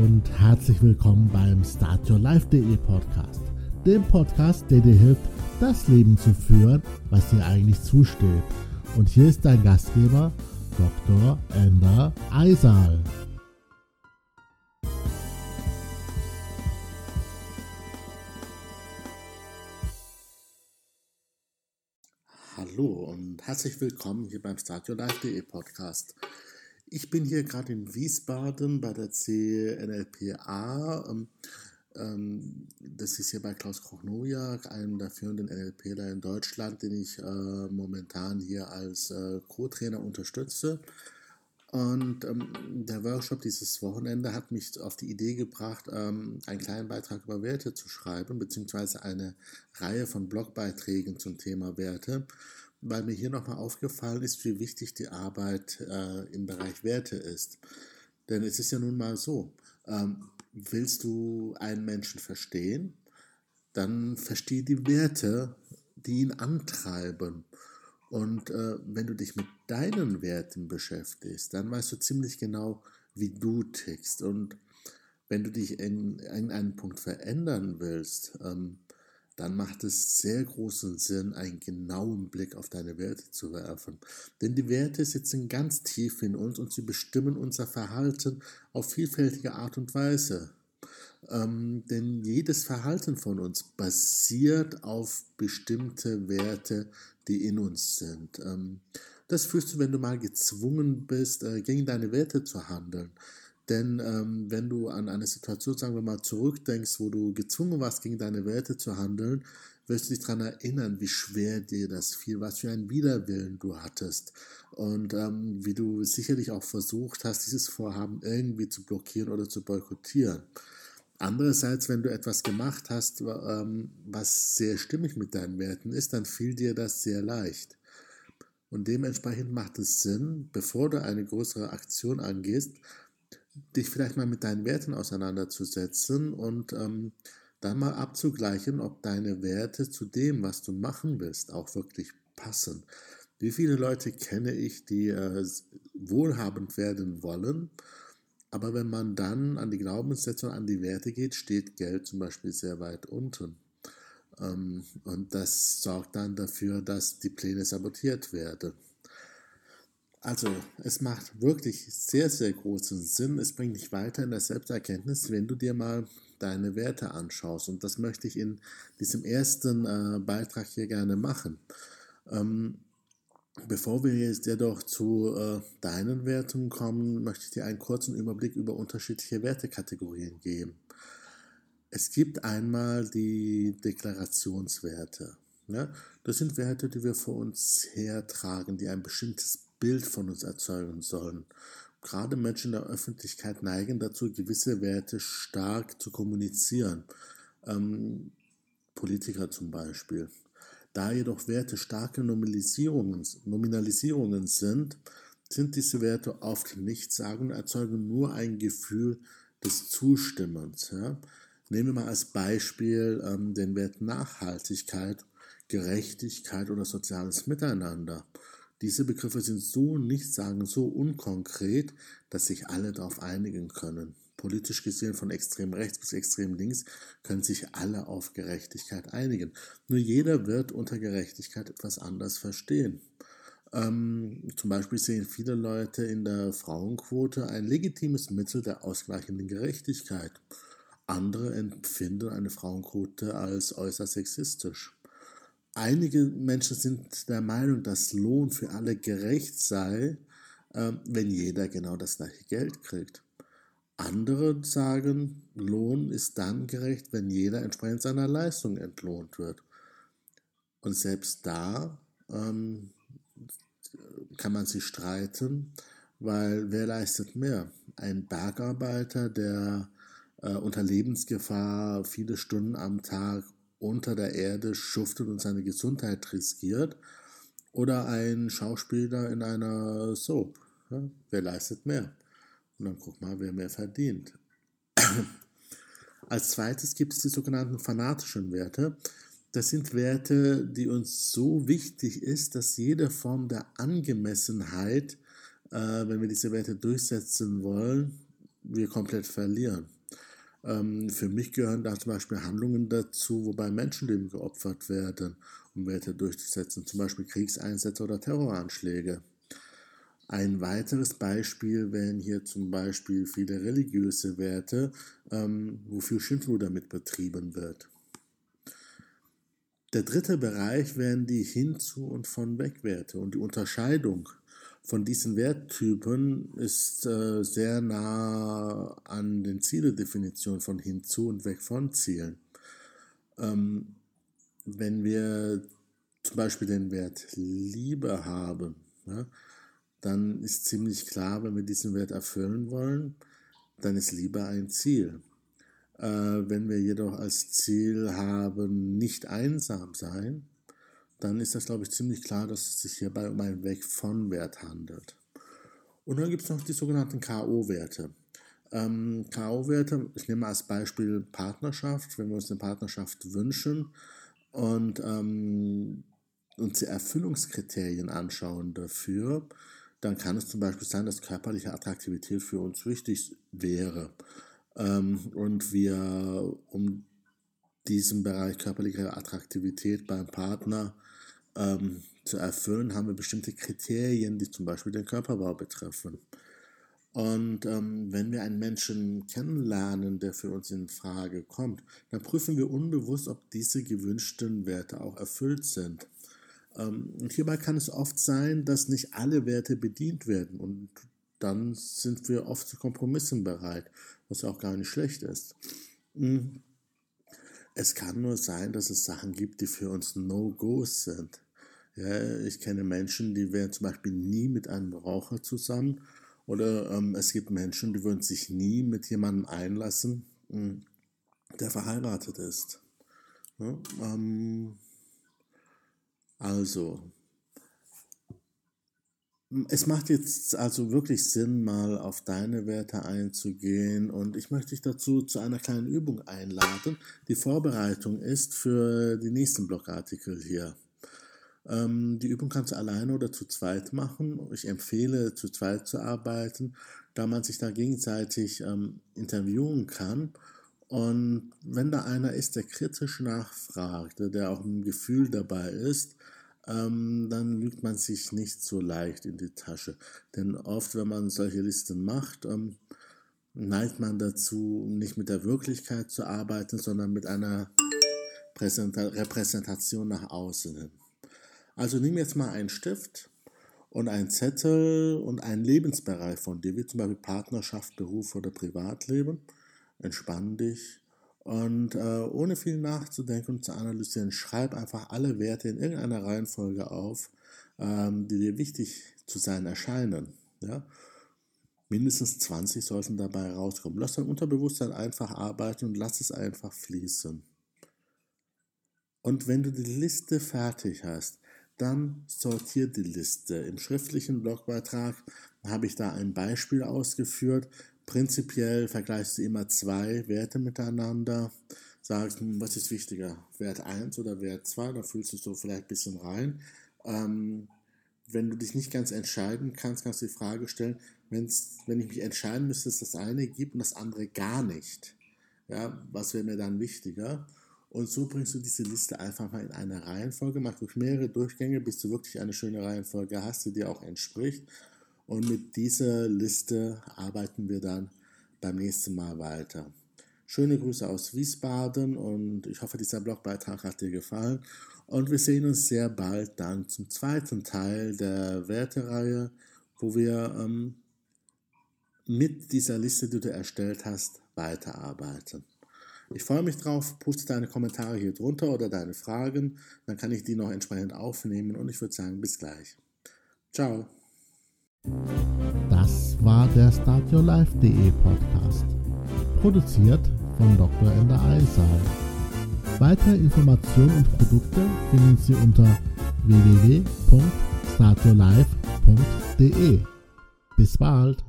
und herzlich willkommen beim Start Your Life.de Podcast. Dem Podcast, der dir hilft, das Leben zu führen, was dir eigentlich zusteht. Und hier ist dein Gastgeber, Dr. Ender Eisal. Hallo und herzlich willkommen hier beim Start Your Life.de Podcast. Ich bin hier gerade in Wiesbaden bei der CNLPA. Ähm, ähm, das ist hier bei Klaus Krochnojak, einem der führenden NLPler in Deutschland, den ich äh, momentan hier als äh, Co-Trainer unterstütze. Und ähm, der Workshop dieses Wochenende hat mich auf die Idee gebracht, einen kleinen Beitrag über Werte zu schreiben, beziehungsweise eine Reihe von Blogbeiträgen zum Thema Werte weil mir hier nochmal aufgefallen ist, wie wichtig die Arbeit äh, im Bereich Werte ist. Denn es ist ja nun mal so, ähm, willst du einen Menschen verstehen, dann verstehe die Werte, die ihn antreiben. Und äh, wenn du dich mit deinen Werten beschäftigst, dann weißt du ziemlich genau, wie du tickst. Und wenn du dich in, in einem Punkt verändern willst, ähm, dann macht es sehr großen Sinn, einen genauen Blick auf deine Werte zu werfen. Denn die Werte sitzen ganz tief in uns und sie bestimmen unser Verhalten auf vielfältige Art und Weise. Ähm, denn jedes Verhalten von uns basiert auf bestimmte Werte, die in uns sind. Ähm, das fühlst du, wenn du mal gezwungen bist, äh, gegen deine Werte zu handeln. Denn ähm, wenn du an eine Situation, sagen wir mal, zurückdenkst, wo du gezwungen warst, gegen deine Werte zu handeln, wirst du dich daran erinnern, wie schwer dir das fiel, was für einen Widerwillen du hattest und ähm, wie du sicherlich auch versucht hast, dieses Vorhaben irgendwie zu blockieren oder zu boykottieren. Andererseits, wenn du etwas gemacht hast, ähm, was sehr stimmig mit deinen Werten ist, dann fiel dir das sehr leicht. Und dementsprechend macht es Sinn, bevor du eine größere Aktion angehst, dich vielleicht mal mit deinen Werten auseinanderzusetzen und ähm, dann mal abzugleichen, ob deine Werte zu dem, was du machen willst, auch wirklich passen. Wie viele Leute kenne ich, die äh, wohlhabend werden wollen, aber wenn man dann an die Glaubenssätze und an die Werte geht, steht Geld zum Beispiel sehr weit unten. Ähm, und das sorgt dann dafür, dass die Pläne sabotiert werden. Also, es macht wirklich sehr, sehr großen Sinn. Es bringt dich weiter in der Selbsterkenntnis, wenn du dir mal deine Werte anschaust. Und das möchte ich in diesem ersten äh, Beitrag hier gerne machen. Ähm, bevor wir jetzt jedoch zu äh, deinen Werten kommen, möchte ich dir einen kurzen Überblick über unterschiedliche Wertekategorien geben. Es gibt einmal die Deklarationswerte. Ja? Das sind Werte, die wir vor uns hertragen, die ein bestimmtes Bild von uns erzeugen sollen. Gerade Menschen in der Öffentlichkeit neigen dazu, gewisse Werte stark zu kommunizieren. Ähm, Politiker zum Beispiel. Da jedoch Werte starke Nominalisierungen, Nominalisierungen sind, sind diese Werte oft nicht sagen erzeugen nur ein Gefühl des Zustimmens. Ja. Nehmen wir mal als Beispiel ähm, den Wert Nachhaltigkeit, Gerechtigkeit oder soziales Miteinander. Diese Begriffe sind so nichtssagend, so unkonkret, dass sich alle darauf einigen können. Politisch gesehen von extrem rechts bis extrem links können sich alle auf Gerechtigkeit einigen. Nur jeder wird unter Gerechtigkeit etwas anders verstehen. Ähm, zum Beispiel sehen viele Leute in der Frauenquote ein legitimes Mittel der ausgleichenden Gerechtigkeit. Andere empfinden eine Frauenquote als äußerst sexistisch. Einige Menschen sind der Meinung, dass Lohn für alle gerecht sei, ähm, wenn jeder genau das gleiche Geld kriegt. Andere sagen, Lohn ist dann gerecht, wenn jeder entsprechend seiner Leistung entlohnt wird. Und selbst da ähm, kann man sich streiten, weil wer leistet mehr? Ein Bergarbeiter, der äh, unter Lebensgefahr viele Stunden am Tag unter der Erde schuftet und seine Gesundheit riskiert, oder ein Schauspieler in einer Soap. Ja, wer leistet mehr? Und dann guck mal, wer mehr verdient. Als zweites gibt es die sogenannten fanatischen Werte. Das sind Werte, die uns so wichtig ist, dass jede Form der Angemessenheit, äh, wenn wir diese Werte durchsetzen wollen, wir komplett verlieren. Ähm, für mich gehören da zum Beispiel Handlungen dazu, wobei Menschenleben geopfert werden, um Werte durchzusetzen, zum Beispiel Kriegseinsätze oder Terroranschläge. Ein weiteres Beispiel wären hier zum Beispiel viele religiöse Werte, ähm, wofür Schindluder mit betrieben wird. Der dritte Bereich wären die Hinzu- und von Wegwerte und die Unterscheidung von diesen Werttypen ist äh, sehr nah an den Zieledefinitionen von hinzu und weg von Zielen. Ähm, wenn wir zum Beispiel den Wert Liebe haben, ja, dann ist ziemlich klar, wenn wir diesen Wert erfüllen wollen, dann ist Liebe ein Ziel. Äh, wenn wir jedoch als Ziel haben, nicht einsam sein, dann ist das, glaube ich, ziemlich klar, dass es sich hierbei um einen Weg von Wert handelt. Und dann gibt es noch die sogenannten K.O.-Werte. Ähm, K.O.-Werte, ich nehme als Beispiel Partnerschaft, wenn wir uns eine Partnerschaft wünschen und ähm, uns die Erfüllungskriterien anschauen dafür, dann kann es zum Beispiel sein, dass körperliche Attraktivität für uns wichtig wäre. Ähm, und wir, um diesen Bereich körperliche Attraktivität beim Partner ähm, zu erfüllen, haben wir bestimmte Kriterien, die zum Beispiel den Körperbau betreffen. Und ähm, wenn wir einen Menschen kennenlernen, der für uns in Frage kommt, dann prüfen wir unbewusst, ob diese gewünschten Werte auch erfüllt sind. Ähm, und hierbei kann es oft sein, dass nicht alle Werte bedient werden. Und dann sind wir oft zu Kompromissen bereit, was auch gar nicht schlecht ist. Hm. Es kann nur sein, dass es Sachen gibt, die für uns No-Gos sind. Ja, ich kenne Menschen, die wären zum Beispiel nie mit einem Raucher zusammen. Oder ähm, es gibt Menschen, die würden sich nie mit jemandem einlassen, hm, der verheiratet ist. Ja, ähm, also, es macht jetzt also wirklich Sinn, mal auf deine Werte einzugehen und ich möchte dich dazu zu einer kleinen Übung einladen, die Vorbereitung ist für die nächsten Blogartikel hier. Ähm, die Übung kannst du alleine oder zu zweit machen. Ich empfehle, zu zweit zu arbeiten, da man sich da gegenseitig ähm, interviewen kann. Und wenn da einer ist, der kritisch nachfragt, der auch ein Gefühl dabei ist, ähm, dann lügt man sich nicht so leicht in die Tasche. Denn oft, wenn man solche Listen macht, ähm, neigt man dazu, nicht mit der Wirklichkeit zu arbeiten, sondern mit einer Präsenta Repräsentation nach außen hin. Also nimm jetzt mal einen Stift und einen Zettel und einen Lebensbereich von dir, wie zum Beispiel Partnerschaft, Beruf oder Privatleben. Entspann dich und äh, ohne viel nachzudenken und zu analysieren, schreib einfach alle Werte in irgendeiner Reihenfolge auf, ähm, die dir wichtig zu sein erscheinen. Ja? Mindestens 20 sollten dabei rauskommen. Lass dein Unterbewusstsein einfach arbeiten und lass es einfach fließen. Und wenn du die Liste fertig hast, dann sortier die Liste. Im schriftlichen Blogbeitrag habe ich da ein Beispiel ausgeführt, Prinzipiell vergleichst du immer zwei Werte miteinander, sagst, hm, was ist wichtiger, Wert 1 oder Wert 2, da fühlst du so vielleicht ein bisschen rein. Ähm, wenn du dich nicht ganz entscheiden kannst, kannst du die Frage stellen, wenn's, wenn ich mich entscheiden müsste, dass das eine gibt und das andere gar nicht, ja, was wäre mir dann wichtiger? Und so bringst du diese Liste einfach mal in eine Reihenfolge, mach durch mehrere Durchgänge, bis du wirklich eine schöne Reihenfolge hast, die dir auch entspricht. Und mit dieser Liste arbeiten wir dann beim nächsten Mal weiter. Schöne Grüße aus Wiesbaden und ich hoffe, dieser Blogbeitrag hat dir gefallen. Und wir sehen uns sehr bald dann zum zweiten Teil der Wertereihe, wo wir ähm, mit dieser Liste, die du erstellt hast, weiterarbeiten. Ich freue mich drauf, puste deine Kommentare hier drunter oder deine Fragen, dann kann ich die noch entsprechend aufnehmen und ich würde sagen, bis gleich. Ciao. Das war der StartYourLife.de Podcast, produziert von Dr. Ender Eisal. Weitere Informationen und Produkte finden Sie unter www.startyourlife.de. Bis bald!